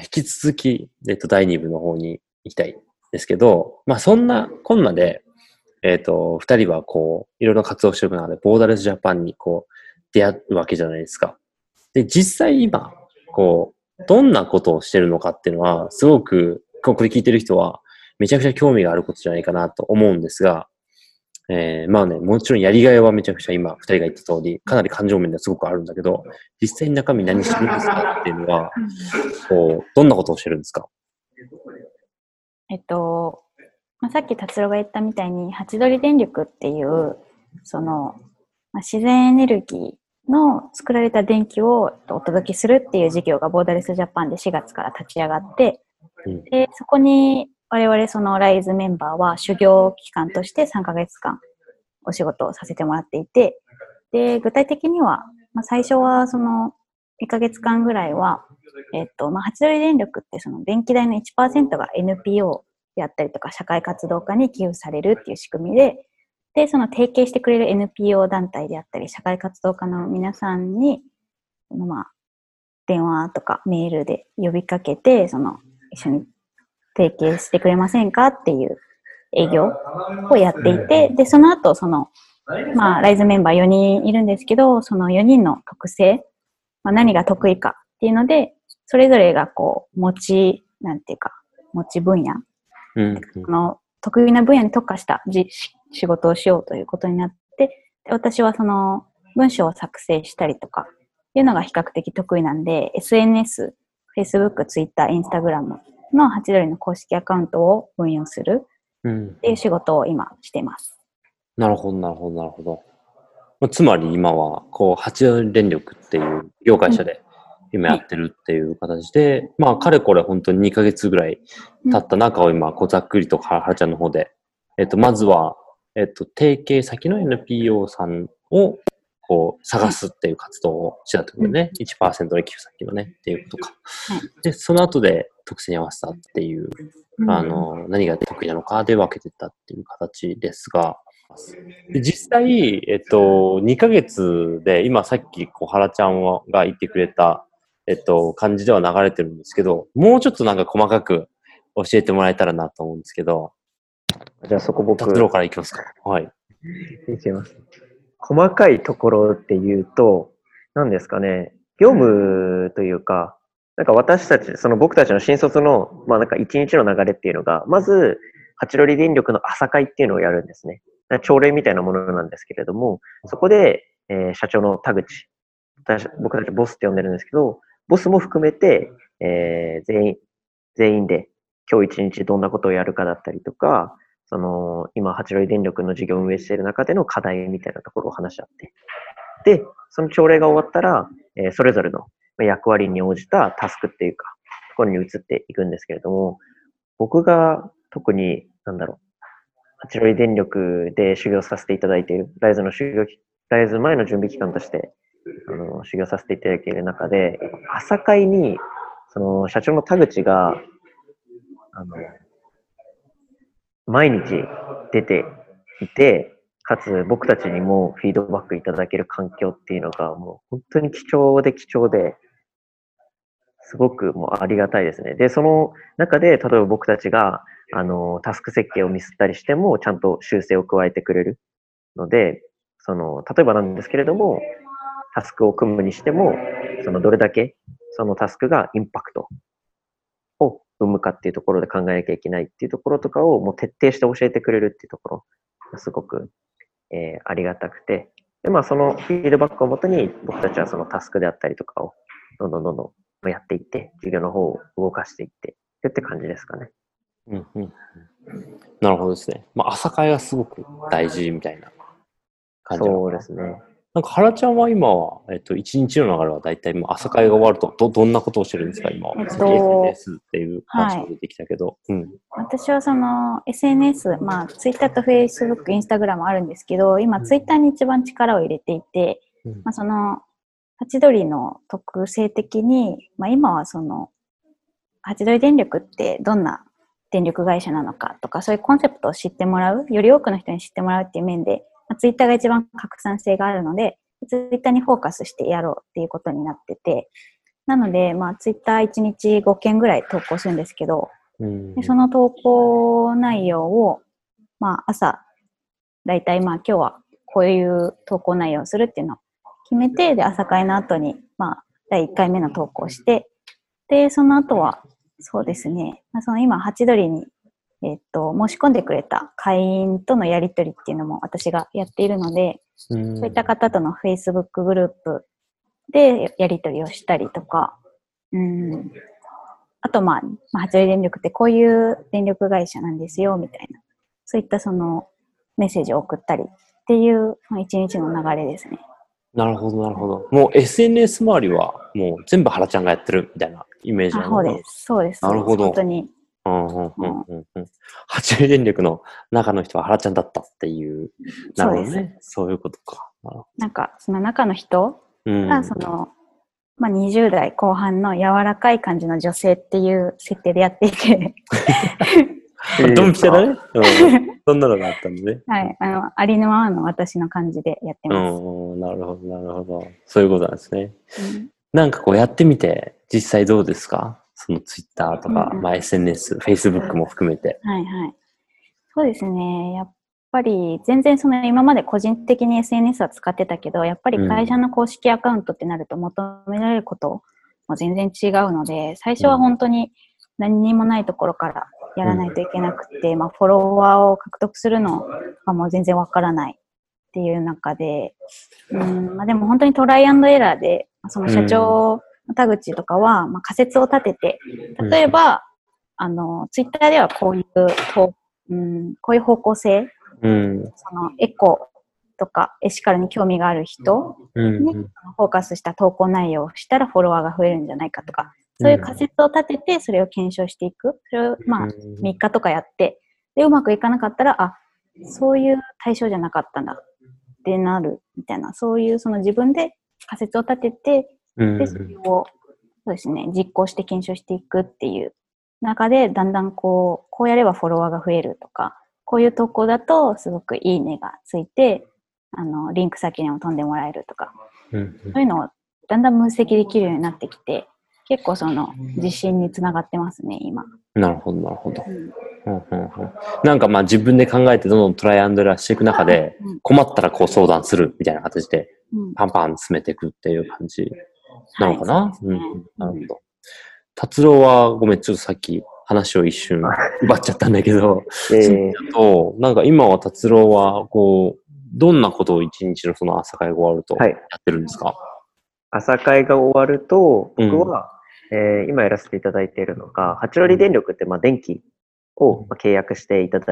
引き続き、えっと、第2部の方に行きたいですけど、まあ、そんなこんなで、えっ、と、二人はこう、いろいろ活動していく中で、ボーダレスジャパンにこう、出会うわけじゃないですか。で、実際今、こう、どんなことをしてるのかっていうのは、すごく、これ聞いてる人は、めちゃくちゃ興味があることじゃないかなと思うんですが、えー、まあね、もちろんやりがいはめちゃくちゃ今、二人が言った通り、かなり感情面ではすごくあるんだけど、実際に中身何してるんですかっていうのは、こう、どんなことをしてるんですか？えっと、まあ、さっき達郎が言ったみたいに、ハチドリ電力っていう、その、まあ、自然エネルギーの作られた電気をお届けするっていう事業がボーダレスジャパンで4月から立ち上がって、で、そこに我々そのライズメンバーは修行期間として3ヶ月間お仕事をさせてもらっていて、で、具体的には、まあ、最初はその1ヶ月間ぐらいは、えっと、まあ、8ドル電力ってその電気代の1%が NPO であったりとか社会活動家に寄付されるっていう仕組みで、で、その提携してくれる NPO 団体であったり社会活動家の皆さんに、まあ、電話とかメールで呼びかけて、その一緒に提携してくれませんかっていう営業をやっていて、で、その後、その、まあ、ライズメンバー4人いるんですけど、その4人の特性、まあ、何が得意かっていうので、それぞれがこう、持ち、なんていうか、持ち分野、うんうん、の得意な分野に特化したじ仕事をしようということになって、で私はその文章を作成したりとか、いうのが比較的得意なんで、SNS、Facebook、Twitter、Instagram のハチドリの公式アカウントを運用するっていう仕事を今してます。うん、なるほど、なるほど、なるほど。つまり今は、こう、ハチドリ電力っていう業界社で今やってるっていう形で、うん、まあ、かれこれ本当に2ヶ月ぐらい経った中を今、こう、ざっくりとははちゃんの方で、えっと、まずは、えっと、提携先の NPO さんをこう、探すっていう活動をしてたってことね。うん、1%の寄付先のね、っていうことか。はい、で、その後で特性に合わせたっていう、うん、あの、何が得意なのかで分けてたっていう形ですが、で実際、えっと、2ヶ月で、今さっき小原ちゃんが言ってくれた、えっと、感じでは流れてるんですけど、もうちょっとなんか細かく教えてもらえたらなと思うんですけど。じゃあそこ僕。達郎からいきますか。はい。いきます。細かいところっていうと、何ですかね、業務というか、なんか私たち、その僕たちの新卒の、まあなんか一日の流れっていうのが、まず、八ロリ電力の朝会っていうのをやるんですね。朝礼みたいなものなんですけれども、そこで、えー、社長の田口私、僕たちボスって呼んでるんですけど、ボスも含めて、えー、全員、全員で今日一日どんなことをやるかだったりとか、その、今、八郎電力の事業を運営している中での課題みたいなところを話し合って。で、その朝礼が終わったら、えー、それぞれの役割に応じたタスクっていうか、ところに移っていくんですけれども、僕が特に、なんだろう、八郎電力で修行させていただいている、ライズの修行、ライズ前の準備期間として、あの、修行させていただいている中で、朝会に、その、社長の田口が、あの、毎日出ていて、かつ僕たちにもフィードバックいただける環境っていうのがもう本当に貴重で貴重で、すごくもうありがたいですね。で、その中で、例えば僕たちが、あの、タスク設計をミスったりしても、ちゃんと修正を加えてくれるので、その、例えばなんですけれども、タスクを組むにしても、そのどれだけそのタスクがインパクト生むかっていうところで考えなきゃいけないっていうところとかをもう徹底して教えてくれるっていうところがすごく、えー、ありがたくて、で、まあそのフィードバックをもとに僕たちはそのタスクであったりとかをどんどんどんどんやっていって、授業の方を動かしていってるって感じですかね。うんうん。なるほどですね。まあ朝会がすごく大事みたいな感じそうですね。なんか、原ちゃんは今は、えっと、一日の流れは大体もう朝会が終わると、ど、どんなことをしてるんですか、今は。えっと、SNS っていう話も出てきたけど。はい、うん。私はその、SNS、まあ、Twitter と Facebook、Instagram あるんですけど、今、Twitter に一番力を入れていて、うん、まあ、その、ハチドリの特性的に、まあ、今はその、ハチドリ電力ってどんな電力会社なのかとか、そういうコンセプトを知ってもらう、より多くの人に知ってもらうっていう面で、まあ、ツイッターが一番拡散性があるので、ツイッターにフォーカスしてやろうっていうことになってて、なので、まあ、ツイッター1日5件ぐらい投稿するんですけど、うんでその投稿内容を、まあ、朝、だいたいまあ、今日はこういう投稿内容をするっていうのを決めて、で、朝会の後に、まあ、第1回目の投稿をして、で、その後は、そうですね、まあ、その今、ハチドリに、えっと、申し込んでくれた会員とのやり取りっていうのも私がやっているので、うんそういった方との Facebook グループでやり取りをしたりとか、うん、あと、まあ、まあ、八割電力ってこういう電力会社なんですよ、みたいな、そういったそのメッセージを送ったりっていう、まあ、一日の流れですね。なるほど、なるほど。もう SNS 周りはもう全部原ちゃんがやってるみたいなイメージあなのかそうです。そうです。なるほど本当に。うんうんうんうんうん。八割電力の中の人は原ちゃんだったっていう。なるほどそうでね。そういうことか。なんか、その中の人が、その、まあ、20代後半の柔らかい感じの女性っていう設定でやっていて、ドンピシャだね。うん。そんなのがあったんでね。はい、あの、ありのままの私の感じでやってうます。ん、なるほど、なるほど。そういうことなんですね。うんなんかこうやってみて、実際どうですか？そのツイッターとか、うんうんまあ SNS、Facebook も含めて。はいはい。そうですね。やっぱり全然その今まで個人的に SNS は使ってたけど、やっぱり会社の公式アカウントってなると求められることも全然違うので、最初は本当に何にもないところからやらないといけなくて、まあフォロワーを獲得するのがもう全然わからないっていう中で、うん、まあでも本当にトライアンドエラーで、その社長の田口とかは、まあ仮説を立てて、例えば、あの、ツイッターではこういうと、うん、こういう方向性、うん。そのエコとかエシカルに興味がある人うん。にフォーカスした投稿内容をしたらフォロワーが増えるんじゃないかとか、そういう仮説を立ててそれを検証していく。それをまあ3日とかやって、で、うまくいかなかったら、あ、そういう対象じゃなかったんだってなるみたいな、そういうその自分で仮説を立てて、うんで、それを、そうですね、実行して検証していくっていう中で、だんだんこう、こうやればフォロワーが増えるとか、こういう投稿だとすごくいいねがついて、あの、リンク先にも飛んでもらえるとか、うんそういうのをだんだん分析できるようになってきて、結構その自信につながってますね、今。なるほど、なるほど。うん。うんうんうん。なんかまあ自分で考えてどんどんトライアンドエラーしていく中で、うん。困ったらこう相談するみたいな形で、うん。パンパン詰めていくっていう感じなのかな、はいそうん、なるほど。達郎は、ごめん、ちょっとさっき話を一瞬奪っちゃったんだけど、えーと、なんか今は達郎は、こう、どんなことを一日のその朝会が終わるとはい。やってるんですか、朝会が終わると、うん。僕は、えー今やらせていただいているのが、八割電力って、まあ、電気をまあ契約していただ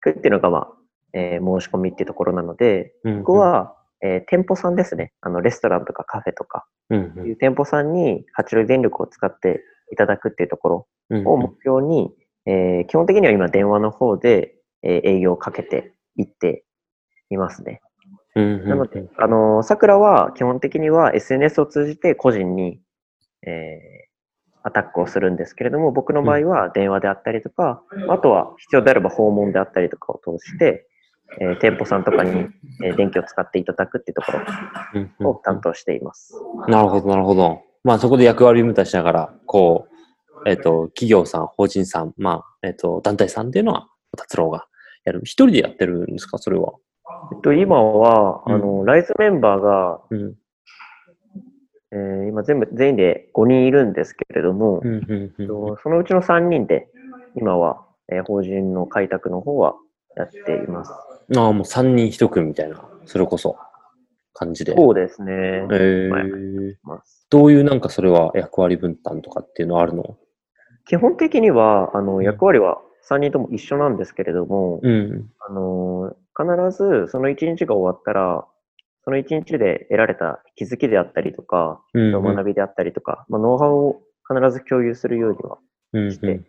くっていうのが、まあ、えー申し込みっていうところなので、うん。僕、は、えー店舗さんですね。あの、レストランとかカフェとか、うんいう店舗さんに八割電力を使っていただくっていうところうんを目標に、えー基本的には今電話の方で、えー営業をかけていっていますね。うんなので、あの、桜は基本的には SNS を通じて個人に、えーアタックをするんですけれども、僕の場合は電話であったりとか、あとは必要であれば訪問であったりとかを通して、えー店舗さんとかに、えー電気を使っていただくっていうとこうんろを担当しています。なるほど、なるほど。まあそこで役割分担しながら、こう、えっ、と、企業さん、法人さん、まあ、えっ、と、団体さんっていうのは、達郎がやる。一人でやってるんですか、それは？えっと、今は、うんあの、ライズメンバーが、うん。えー今全部、全員で5人いるんですけれども、うん、うん、うん。とそのうちの3人で、今は、えー法人の開拓の方はやっています。ああ、もう三人一組みたいな、それこそ、感じで。そうですね。えはいー、どういうなんかそれは役割分担とかっていうのはあるの？基本的には、あの、役割は3人とも一緒なんですけれども、うん。あの、必ずその1日が終わったら、その1日で得られた気づきであったりとか、うん、うん。学びであったりとか、まあ、ノウハウを必ず共有するようにはうんして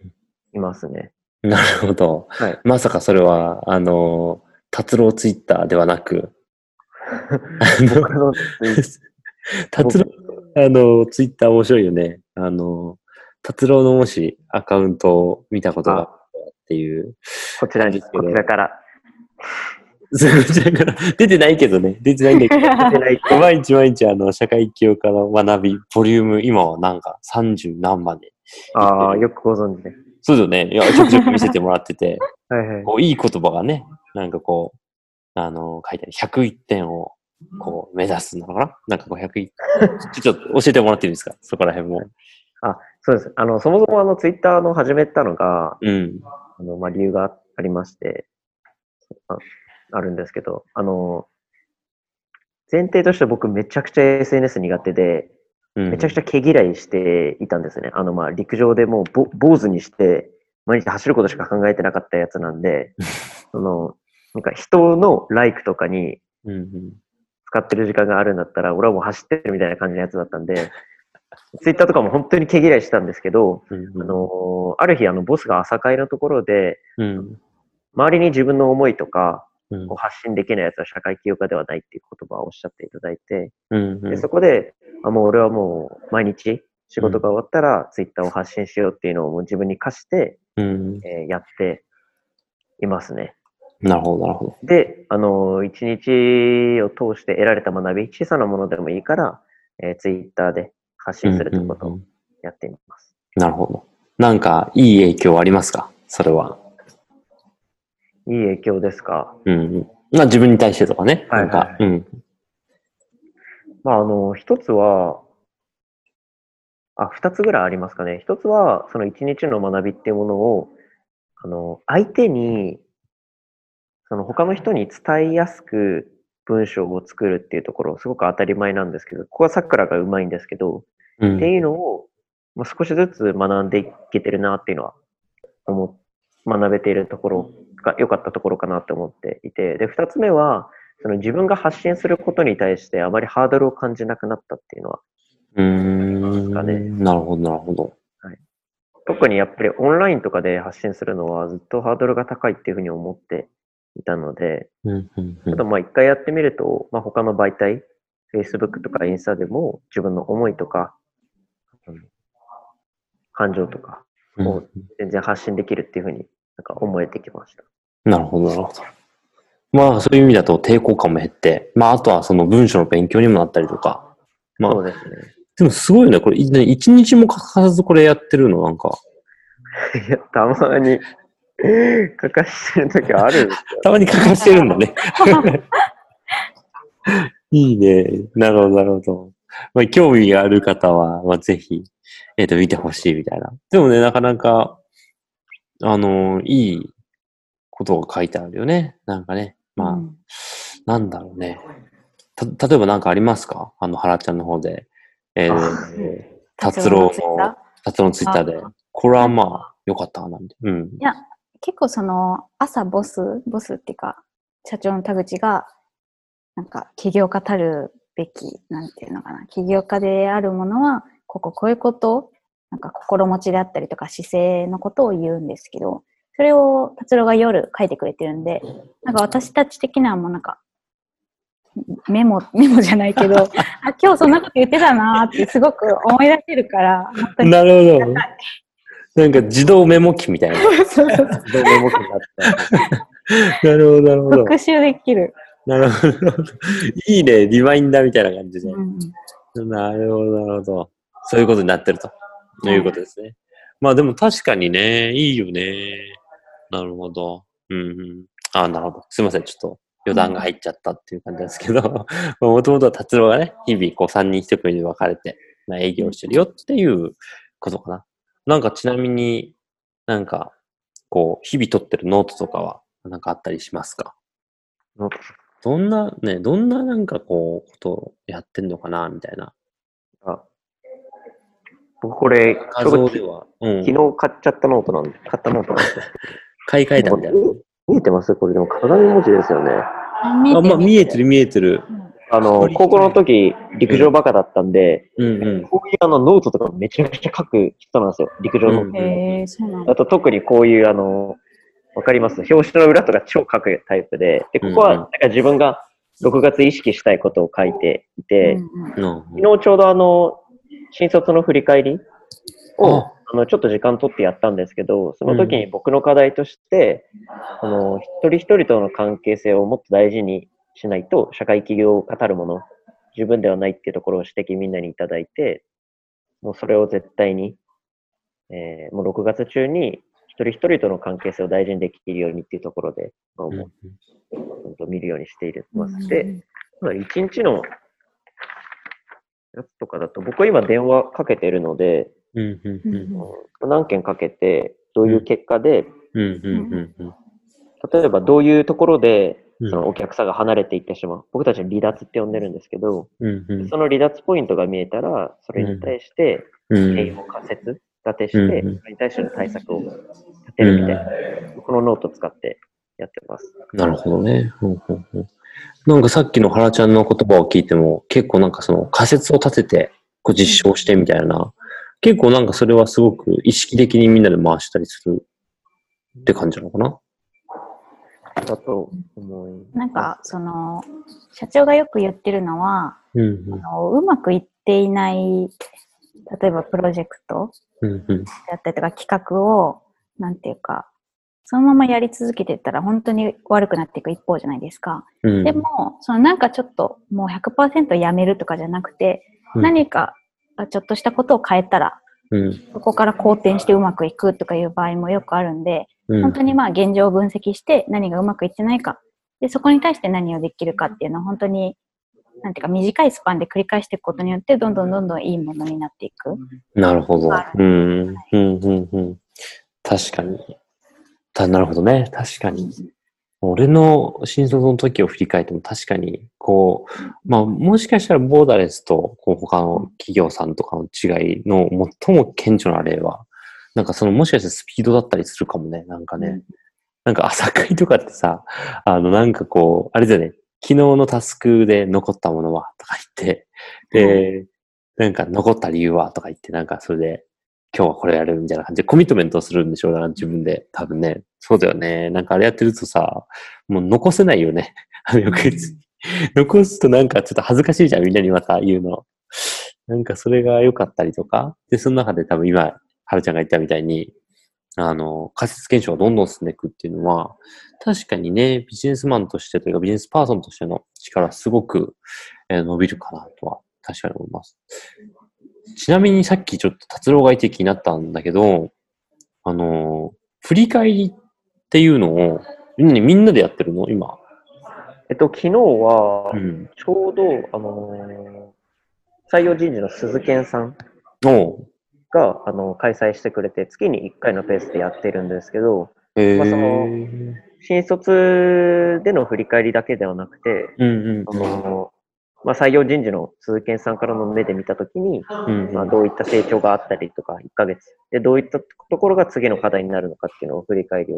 いますね。うん、なるほど。はい。まさかそれは、あの、達郎ツイッターではなく、達郎、あの、ツイッター面白いよね。あの、達郎のもしアカウントを見たことがあっていう。こちらに、ですけどこちらから。すぐちゃんから、出てないけどね、出てないんだけど。出ない毎日毎日あの、社会起業家の学び、ボリューム、今はなんか30何まで。ああ、よくご存知で。そうだよね。いや、ちょくちょく見せてもらってて、はいはい。こう、いい言葉がね、なんかこう、あの、書いてある。101点を、こう、目指すのかな？なんかこう、101ちょっと教えてもらっていいですか？そこら辺も。そうです。あの、そもそもあの、ツイッターの始めたのが、うん。あの、まあ、理由がありまして、ああるんですけど、あの、前提として僕めちゃくちゃ SNS 苦手で、うん。めちゃくちゃ毛嫌いしていたんですね。あの、まあ、陸上でもうぼ坊主にして、毎日走ることしか考えてなかったやつなんで、その、なんか人のライクとかにうんうん。使ってる時間があるんだったら、俺はもう走ってるみたいな感じのやつだったんで、ツイッターとかも本当に毛嫌いしてたんですけど、うんあのある日、あの、ボスが朝会のところで、うん。周りに自分の思いとか、うんこう発信できないやつは社会起業家ではないっていう言葉をおっしゃっていただいて、うんでそこで、あもう俺はもう毎日仕事が終わったらツイッターを発信しようっていうのをもう自分に課して、うん。えーやっていますね。なるほど、なるほど。で、あの、一日を通して得られた学び、小さなものでもいいから、えー、ツイッターで発信するということをうんうんうんやっています。なるほど。なんか、いい影響ありますか？それは。いい影響ですか？うんうん。まあ自分に対してとかね。はいなんか、うん。まあ、あの、一つは、あ、二つぐらいありますかね。一つは、その一日の学びっていうものを、あの、相手に、その他の人に伝えやすく文章を作るっていうところ、すごく当たり前なんですけど、ここはさくらがうまいんですけど、うんっていうのを、まあ、少しずつ学んでいけてるなっていうのは、思っ学べているところが良かったところかなって思っていて、で、二つ目は、その自分が発信することに対してあまりハードルを感じなくなったっていうのは、うーん。かねなるほど、なるほど。特にやっぱりオンラインとかで発信するのはずっとハードルが高いっていうふうに思っていたので、うんうんうんただまあ一回やってみると、まあ他の媒体、Facebook とかインスタでも自分の思いとか、うん感情とかうんを全然発信できるっていうふうになんか思えてきました。なるほど、なるほど。まあ、そういう意味だと抵抗感も減って、まあ、あとはその文章の勉強にもなったりとか。まあ、そうですね。でもすごいよね。これ、い一日も欠かさずこれやってるの、なんか。いや、たまに書かしてるときはある。たまに欠かしてるんだね。いいね。なるほど、なるほど。まあ、興味がある方は、まあ、ぜひ、えっ、と、見てほしいみたいな。でもね、なかなか、あのいいことが書いてあるよね。なんかね。まあ、うんなんだろうね。た、例えば何かありますか？あの、原ちゃんの方で。えあー、達郎の、達郎のツイッターで。これはまあ、よかったな、なんて。うん。いや、結構その、朝ボス、ボスっていうか、社長の田口が、なんか、起業家たるべき、なんていうのかな、起業家であるものは、こここういうこと、なんか心持ちであったりとか姿勢のことを言うんですけど、それを達郎が夜書いてくれてるんで、なんか私たち的にはもうなんか、メモ、メモじゃないけど、あ、今日そんなこと言ってたなーってすごく思い出せるから、本当に。なるほど。なんか自動メモ機みたいな。そうそうどうも重くなった。なるほど、なるほど。復習できる。なるほど。いいね。リマインダーみたいな感じで。うんなるほど、なるほど。そういうことになってると。いうことですね。まあでも確かにね、いいよね。なるほど。うんうん。あなるほど。すいません。ちょっと余談が入っちゃったっていう感じですけど、もともとは達郎がね、日々こう3人1組に分かれて、まあ、営業してるよっていうことかな。なんかちなみになんか、こう、日々取ってるノートとかはなんかあったりしますか？どんな、ね、どんななんかこう、ことをやってんのかなみたいな。あ僕これ、画像では。うん。昨日買っちゃったノートなんで、買ったノートなんで。買い替えたみたいな。見えてます？これでも鏡文字ですよね。あ見あ、まあ見えてる見えてる。うんあの、高校の時、陸上バカだったんで、うん。うん。こういうあのノートとかめちゃくちゃ書く人なんですよ。陸上の。うん。へえそうなんだ。あと特にこういうあの、わかります？表紙の裏とか超書くタイプで、で、ここはなんか自分が6月意識したいことを書いていて、うんうん。の昨日ちょうどあの、新卒の振り返りをあ。あの、ちょっと時間取ってやったんですけど、その時に僕の課題として、あの、一人一人との関係性をもっと大事にしないと、社会企業を語るもの、十分ではないっていうところを指摘みんなにいただいて、もうそれを絶対に、えーもう6月中に一人一人との関係性を大事にできるようにっていうところで、まあうん。本当見るようにしています。で、まあ一日のやつとかだと、僕は今電話かけてるので、うんうんうん。うん何件かけて、どういう結果で、うんうんうんうん。例えばどういうところで、うんそのお客さんが離れていってしまう。僕たちは離脱って呼んでるんですけど、うんうん。その離脱ポイントが見えたら、それに対して、うん。経営を仮説立てして、それに対しての対策を立てるみたいな、このノートを使ってやってます。なるほどね。うんうんう。んなんかさっきの原ちゃんの言葉を聞いても、結構なんかその仮説を立てて、こう実証してみたいな、結構なんかそれはすごく意識的にみんなで回したりするって感じなのかな？だと思い。なんか、その、社長がよく言ってるのは、うんあのうまくいっていない、例えばプロジェクトうんうん。だったりとか企画を、なんていうか、そのままやり続けてったら本当に悪くなっていく一方じゃないですか。うん。でも、そのなんかちょっともう100%やめるとかじゃなくて、うん。何かちょっとしたことを変えたら、うん。そこから好転してうまくいくとかいう場合もよくあるんで、うん本当にまあ現状を分析して何がうまくいってないか、で、そこに対して何をできるかっていうのを本当に、なんていうか短いスパンで繰り返していくことによって、どんどんどんどんいいものになっていく。なるほどは。うん、うん、うん、うん。確かに。たなるほどね。確かに。俺の新卒の時を振り返っても確かに、こう、まあ、もしかしたらボーダレスと、こう、他の企業さんとかの違いの最も顕著な例は、なんかその、もしかしてスピードだったりするかもね。なんかね。なんか朝会とかってさ、あの、なんかこう、あれだよね。昨日のタスクで残ったものは、とか言って、で、なんか残った理由は、とか言って、なんかそれで、今日はこれやるみたいな感じでコミットメントをするんでしょうな、自分で。多分ね。そうだよね。なんかあれやってるとさ、もう残せないよね。あの翌日に。残すとなんかちょっと恥ずかしいじゃん、みんなにまた言うの。なんかそれが良かったりとか。で、その中で多分今、はるちゃんが言ったみたいに、あの、仮説検証がどんどん進んでいくっていうのは、確かにね、ビジネスマンとしてというか、ビジネスパーソンとしての力すごく、えー伸びるかなとは、確かに思います。ちなみにさっきちょっと達郎がいて気になったんだけど、あの、振り返りっていうのを、みんなでやってるの？今。えっと、昨日はう、ん。ちょうど、あのー採用人事の鈴健さん。が、あの開催してくれて、月に1回のペースでやってるんですけど、えまあそのー。新卒での振り返りだけではなくて、うんあのまあ、採用人事の鈴健さんからの目で見たときに、うん。うんまあ、どういった成長があったりとか、1ヶ月でどういったところが次の課題になるのかっていうのを振り返りを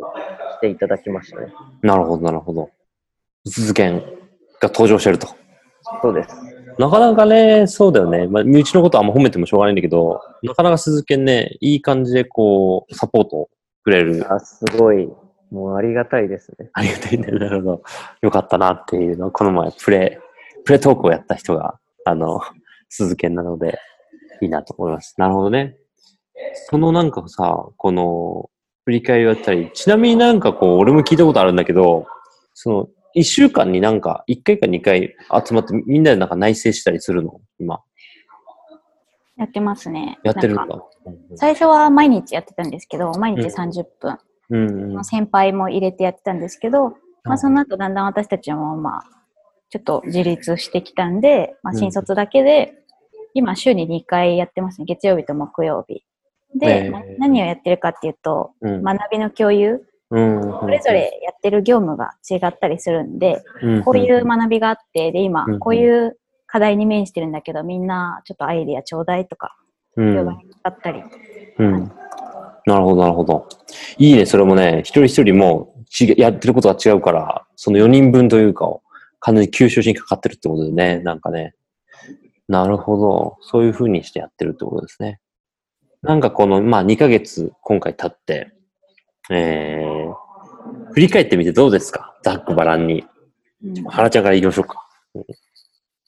していただきましたね。なるほど、なるほど。鈴研が登場してると。そうです。なかなかね、そうだよね。まあ、身内のことはあんま褒めてもしょうがないんだけど、なかなか鈴研ね、いい感じでこう、サポートくれる。あすごい、もうありがたいですね。ありがたいね。なるほど。よかったなっていうのを、この前、プレ、プレトークをやった人が、あの、鈴研なので、いいなと思います。なるほどね。そのなんかさ、この、振り返りをやったり、ちなみになんかこう、俺も聞いたことあるんだけど、その、一週間になんか、一回か二回集まって、みんなでなんか内省したりするの？今。やってますね。やってるんだなんか。最初は毎日やってたんですけど、毎日30分。うんうん。先輩も入れてやってたんですけど、まあ、うんその後だんだん私たちもまあ、ちょっと自立してきたんで、まあ、うん新卒だけで、今週に2回やってますね。月曜日と木曜日。で、へーま何をやってるかっていうと、うん学びの共有、うん。それぞれやってる業務が違ったりするんで、うん、こういう学びがあって、で、今うん、こういう課題に面してるんだけど、みんなちょっとアイディアちょうだいとか、うん、業務だったり、うん。なるほど、なるほど。いいね、それもね、一人一人も違やってることが違うから、その4人分というかを完全に吸収しにかかってるってことでね、なんかね。なるほど。そういう風にしてやってるってことですね。なんかこの、まあ2ヶ月今回経って、えー、振り返ってみてどうですか？ざっくばらんに。うん原ちゃんから言いましょうか。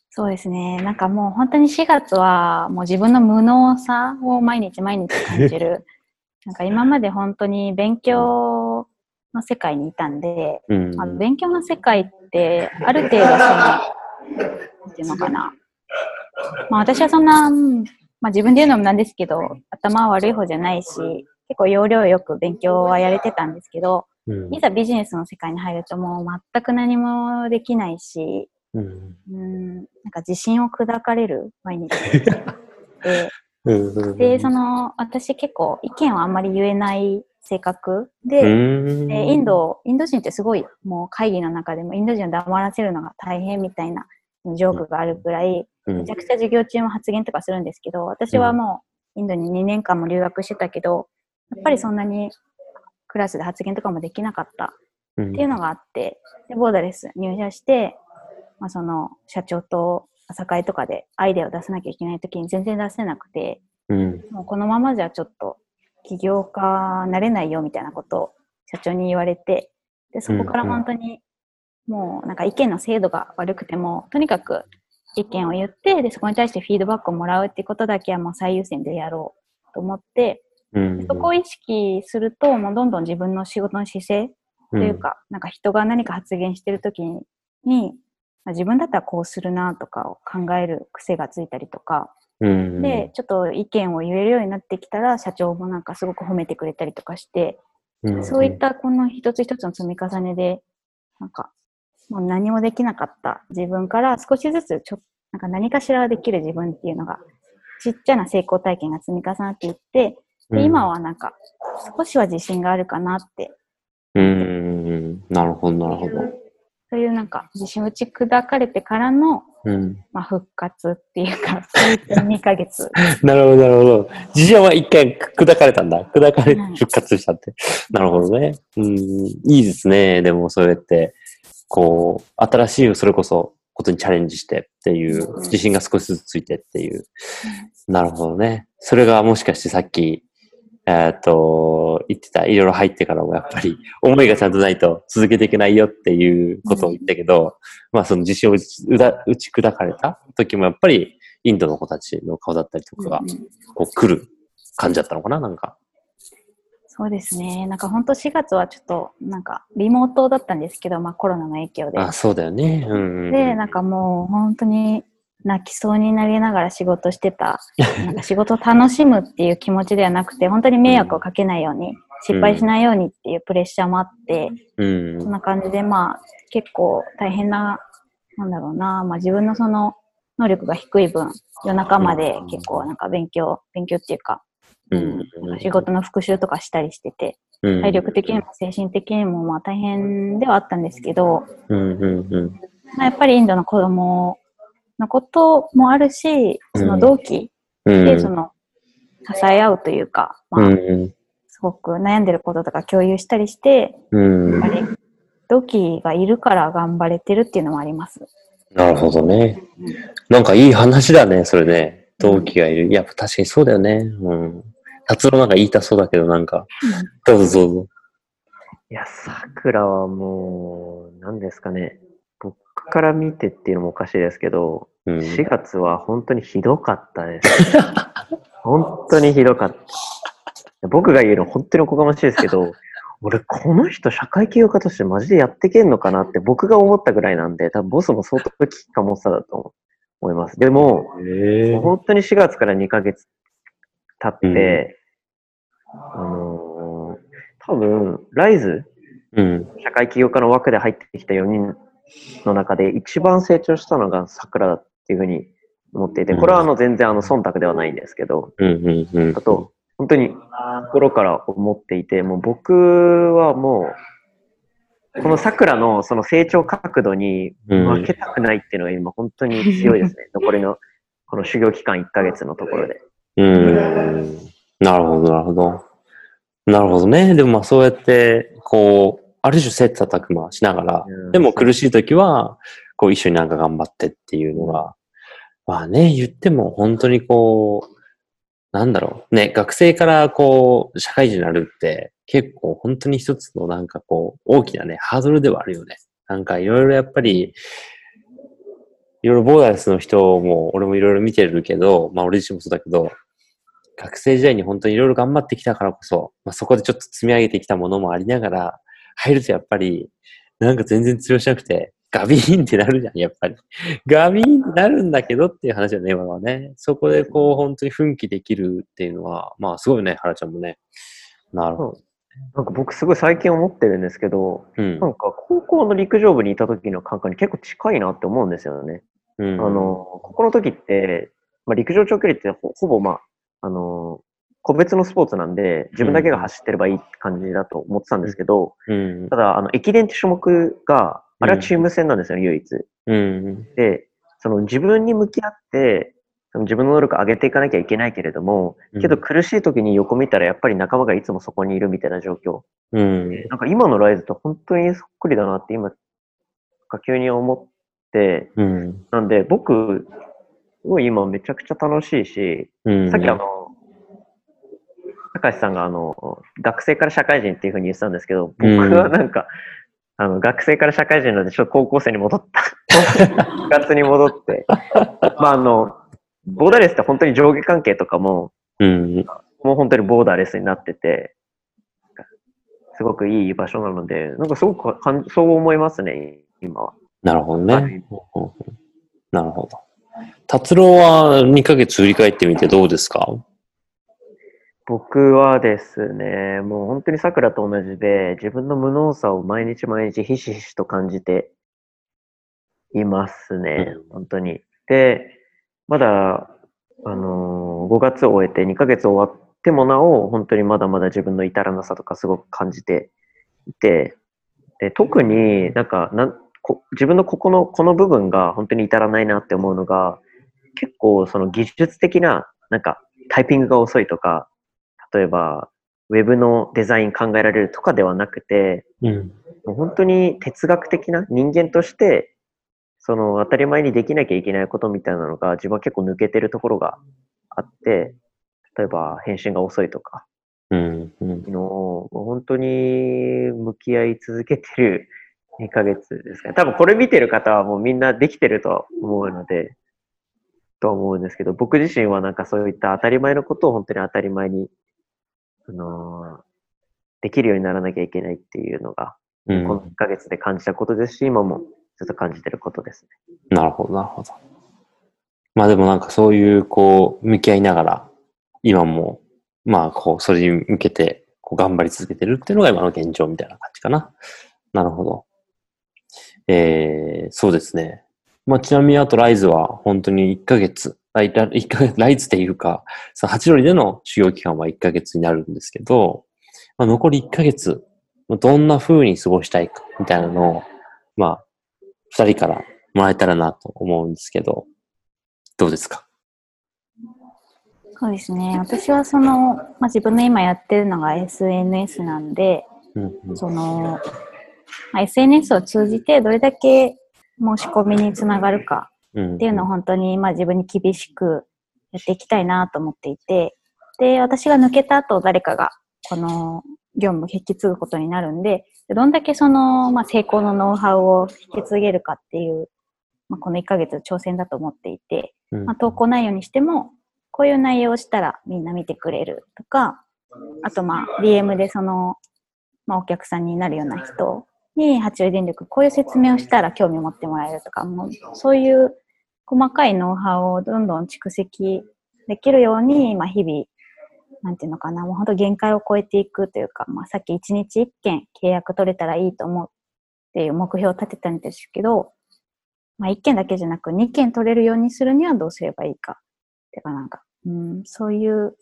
そうですね。なんかもう本当に4月はもう自分の無能さを毎日毎日感じる。なんか今まで本当に勉強の世界にいたんで、うん。あの勉強の世界ってある程度その、なんていうのかな。まあ私はそんな、うんまあ自分で言うのもなんですけど、頭は悪い方じゃないし、結構要領よく勉強はやれてたんですけど、うんいざビジネスの世界に入るともう全く何もできないし、うん。うん、なんか自信を砕かれる毎日で、うん。で、その、私結構意見をあんまり言えない性格で、うん、でインド、インド人ってすごいもう会議の中でもインド人を黙らせるのが大変みたいなジョークがあるくらい、うんめちゃくちゃ授業中も発言とかするんですけど、私はもうインドに2年間も留学してたけど、やっぱりそんなにクラスで発言とかもできなかったうんっていうのがあって、で、ボーダレス入社して、まあ、その社長と朝会とかでアイデアを出さなきゃいけないときに全然出せなくて、うん。もうこのままじゃちょっと起業家なれないよみたいなことを社長に言われて、で、そこから本当にもうなんか意見の精度が悪くても、とにかく意見を言って、で、そこに対してフィードバックをもらうっていうことだけはもう最優先でやろうと思って、うん。そこを意識すると、もうどんどん自分の仕事の姿勢というか、なんか人が何か発言してるときに、まあ自分だったらこうするなとかを考える癖がついたりとか、うん、で、ちょっと意見を言えるようになってきたら、社長もなんかすごく褒めてくれたりとかして、うん、そういったこの一つ一つの積み重ねで、なんか、もう何もできなかった自分から少しずつちょなんか何かしらできる自分っていうのが、ちっちゃな成功体験が積み重なっていって、で今はなんか、少しは自信があるかなってうん、うん。なるほど、なるほど。そういうなんか自信打ち砕かれてからの、うん。まあ、復活っていうか、そういった2ヶ月。なるほど、なるほど。自信は一回砕かれたんだ。砕かれてはい復活したって。なるほどね。うん。いいですね。でもそうやって、こう、新しい、それこそ、ことにチャレンジしてっていう、自信が少しずつついてっていう。なるほどね。それがもしかしてさっき、えっ、と、言ってた、いろいろ入ってからもやっぱり、思いがちゃんとないと続けていけないよっていうことを言ったけど、まあその自信を打ち砕かれた時もやっぱり、インドの子たちの顔だったりとかがうん、こう来る感じだったのかななんか。そうですね。なんか本当4月はちょっと、なんかリモートだったんですけど、まあコロナの影響で。あ、そうだよね。うん、うん。で、なんかもう本当に泣きそうになりながら仕事してた。なんか仕事を楽しむっていう気持ちではなくて、本当に迷惑をかけないように、失敗しないようにっていうプレッシャーもあって、うん。そんな感じでまあ結構大変な、なんだろうな、まあ自分のその能力が低い分、夜中まで結構なんか勉強、勉強っていうか、うん。なんか仕事の復習とかしたりしてて、うん。体力的にも精神的にもまあ大変ではあったんですけど、まあ、やっぱりインドの子供のこともあるし、その同期うんでその支え合うというか、まあ、うんすごく悩んでることとか共有したりして、うんやっぱり同期がいるから頑張れてるっていうのもあります。なるほどねうん。なんかいい話だね、それね。同期がいる。いや、確かにそうだよね。うん。達郎なんか言いたそうだけど、なんか、どうぞどうぞ。いや、桜はもう、何ですかね。僕から見てっていうのもおかしいですけど、うん。4月は本当にひどかったです。本当にひどかった。僕が言うの本当におこがましいですけど、俺この人社会起業家としてマジでやってけんのかなって僕が思ったぐらいなんで、多分ボスも相当危機感持ってただと思います。でも、本当に4月から2ヶ月経って、あのー多分、ライズ、うん。社会起業家の枠で入ってきた4人の中で一番成長したのが桜だっていうふうに思っていて、これはあの全然あの忖度ではないんですけど。あと、本当に心から思っていて、もう僕はもう、この桜のその成長角度にうん負けたくないっていうのが今本当に強いですね。残りのこの修行期間1ヶ月のところで。うん。なるほど、なるほど。なるほどね。でもまあそうやって、こう、ある種切磋琢磨しながら、うんでも苦しい時は、こう一緒になんか頑張ってっていうのが、まあね、言っても本当にこう、なんだろう。ね、学生からこう、社会人になるって、結構本当に一つのなんかこう、大きなね、ハードルではあるよね。なんかいろいろやっぱり、いろいろボーダレスの人も、俺もいろいろ見てるけど、まあ俺自身もそうだけど、学生時代に本当にいろいろ頑張ってきたからこそ、まあそこでちょっと積み上げてきたものもありながら、入るとやっぱり、なんか全然通用しなくて、ガビーンってなるじゃん、やっぱり。ガビーンってなるんだけどっていう話だね、今はね。そこでこう、本当に奮起できるっていうのは、まあすごいね、原ちゃんもね。なるほど。なんか僕すごい最近思ってるんですけど、うんな。んか高校の陸上部にいた時の感覚に結構近いなって思うんですよね。うん、あの、ここの時って、まあ、陸上長距離ってほほぼまあ、あの、個別のスポーツなんで、自分だけが走ってればいい感じだと思ってたんですけど、うんた。だ、あの、駅伝って種目が、あれはチーム戦なんですよね、唯一。うん。で、その自分に向き合って、その自分の能力を上げていかなきゃいけないけれども、けど苦しい時に横見たらやっぱり仲間がいつもそこにいるみたいな状況。うん。なんか今のライズと本当にそっくりだなって今、急に思って、うん。なんで僕、すごい今めちゃくちゃ楽しいし、うん。さっきあの、高橋さんがあの、学生から社会人っていうふうに言ってたんですけど、僕はなんか、あの、学生から社会人なんでちょっと高校生に戻った。部活に戻って。まああの、ボーダーレスって本当に上下関係とかも、うん。もう本当にボーダーレスになってて、すごくいい場所なので、なんかすごくかんそう思いますね、今は。なるほどはいね。なるほど。達郎は2ヶ月振り返ってみてどうですか？僕はですね、もう本当に桜と同じで、自分の無能さを毎日毎日ひしひしと感じていますね、本当に。で、まだ、あのー5月を終えて2ヶ月終わってもなお、本当にまだまだ自分の至らなさとかすごく感じていて、で特になんかなんこ自分のここの、この部分が本当に至らないなって思うのが、結構その技術的な、なんかタイピングが遅いとか、例えば、ウェブのデザイン考えられるとかではなくて、うん。もう本当に哲学的な人間として、その当たり前にできなきゃいけないことみたいなのが自分は結構抜けてるところがあって、例えば返信が遅いとか、うん。うん。のをもう本当に向き合い続けてる2ヶ月ですかね。多分これ見てる方はもうみんなできてるとは思うので、とは思うんですけど、僕自身はなんかそういった当たり前のことを本当に当たり前に、あのーできるようにならなきゃいけないっていうのが、うんこの1ヶ月で感じたことですし、今もずっと感じてることですね。なるほど、なるほど。まあでもなんかそういう、こう、向き合いながら、今も、まあ、こう、それに向けて、こう、頑張り続けてるっていうのが今の現状みたいな感じかな。なるほど。えー、そうですね。まあ、ちなみにあとライズは本当に1ヶ月、あいら一ヶ月、ライズっていうか、その八鳥での修行期間は1ヶ月になるんですけど、まあ、残り1ヶ月、どんな風に過ごしたいか、みたいなのを、まあ、二人からもらえたらなと思うんですけど、どうですか？そうですね。私はその、まあ、自分の今やってるのが SNS なんで、うんうんその、まあ、SNS を通じてどれだけ申し込みにつながるかうんっていうのを本当にまあ自分に厳しくやっていきたいなと思っていて、で、私が抜けた後誰かがこの業務を引き継ぐことになるんで、どんだけその、まあ、成功のノウハウを引き継げるかっていう、まあ、この1ヶ月の挑戦だと思っていて、うん。まあ、投稿内容にしても、こういう内容をしたらみんな見てくれるとか、あとまあ DM でその、まあ、お客さんになるような人に八王子電力こういう説明をしたら興味を持ってもらえるとか、もうそういう細かいノウハウをどんどん蓄積できるように、まあ、日々、なんていうのかな、もう本当限界を超えていくというか、まあ、さっき一日一件契約取れたらいいと思うっていう目標を立てたんですけど、まあ、1件だけじゃなく2件取れるようにするにはどうすればいいか。てかなんか、うん、そういう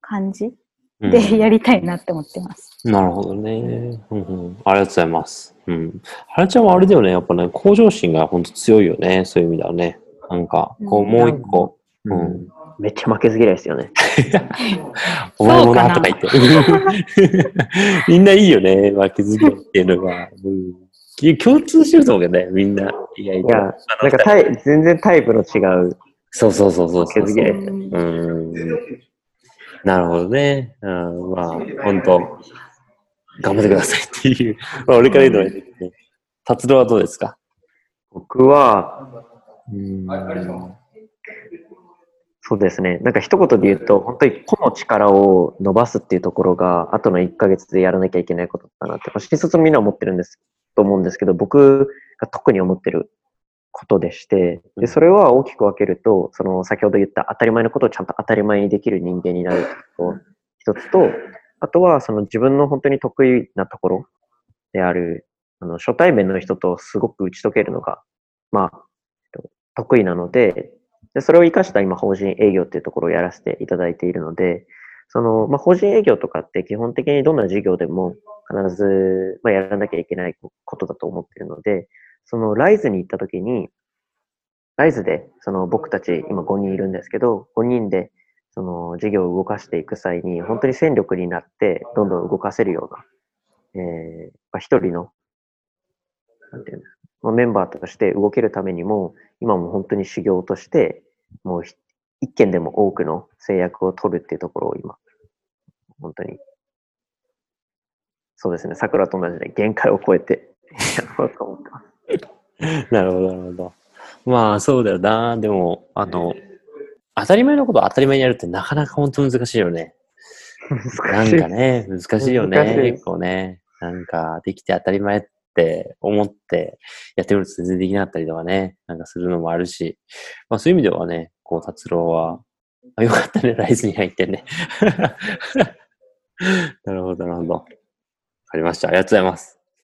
感じうんでやりたいなって思ってます。なるほどね。うんうん。ありがとうございます。うん。原ちゃんはあれだよね。やっぱね、向上心が本当強いよね。そういう意味ではね。なんか、こう、うんもう一個。ううんん。めっちゃ負けず嫌いですよね。お前もそうかななとか言って。みんないいよね。負けず嫌いっていうのが。うん。き共通してると思うけどね。みんな。意外と。いや、なんかタイ全然タイプの違うそうそうそうそうそう。負けず嫌いですうんうん。なるほどね。うん、まあ、本当頑張ってくださいっていう。まあ、俺から言うのは、ね、達郎はどうですか？僕は、うん。そうですね。なんか一言で言うと、本当に個の力を伸ばすっていうところが、後の1ヶ月でやらなきゃいけないことだなって、まあ新卒のみんな思ってるんです、と思うんですけど、僕が特に思ってることでして、で、それは大きく分けると、その先ほど言った当たり前のことをちゃんと当たり前にできる人間になること一つと、あとはその自分の本当に得意なところである、あの、初対面の人とすごく打ち解けるのが、まあ、得意なので、で、それを活かした今、法人営業っていうところをやらせていただいているので、その、まあ、法人営業とかって基本的にどんな事業でも必ず、まあ、やらなきゃいけないことだと思っているので、その、ライズに行った時に、ライズで、その、僕たち今5人いるんですけど、5人で、その、事業を動かしていく際に、本当に戦力になって、どんどん動かせるような、えー、まあ、一人の、なんていうんですか、まあ、メンバーとして動けるためにも、今も本当に修行として、もうひ一件でも多くの制約を取るっていうところを今、本当に、そうですね、桜と同じで限界を超えてやろうと思ってます。なるほど、なるほど。まあ、そうだよな。でも、あの、当たり前のことを当たり前にやるってなかなか本当難しいよね。なんかね、難しいよね。難しい結構ね。なんか、できて当たり前って思ってやってみると全然できなかったりとかね、なんかするのもあるし、まあそういう意味ではね、こう、達郎は、あよかったね、ライズに入ってね。なるほど、なるほど。わかりました。ありがとうございます。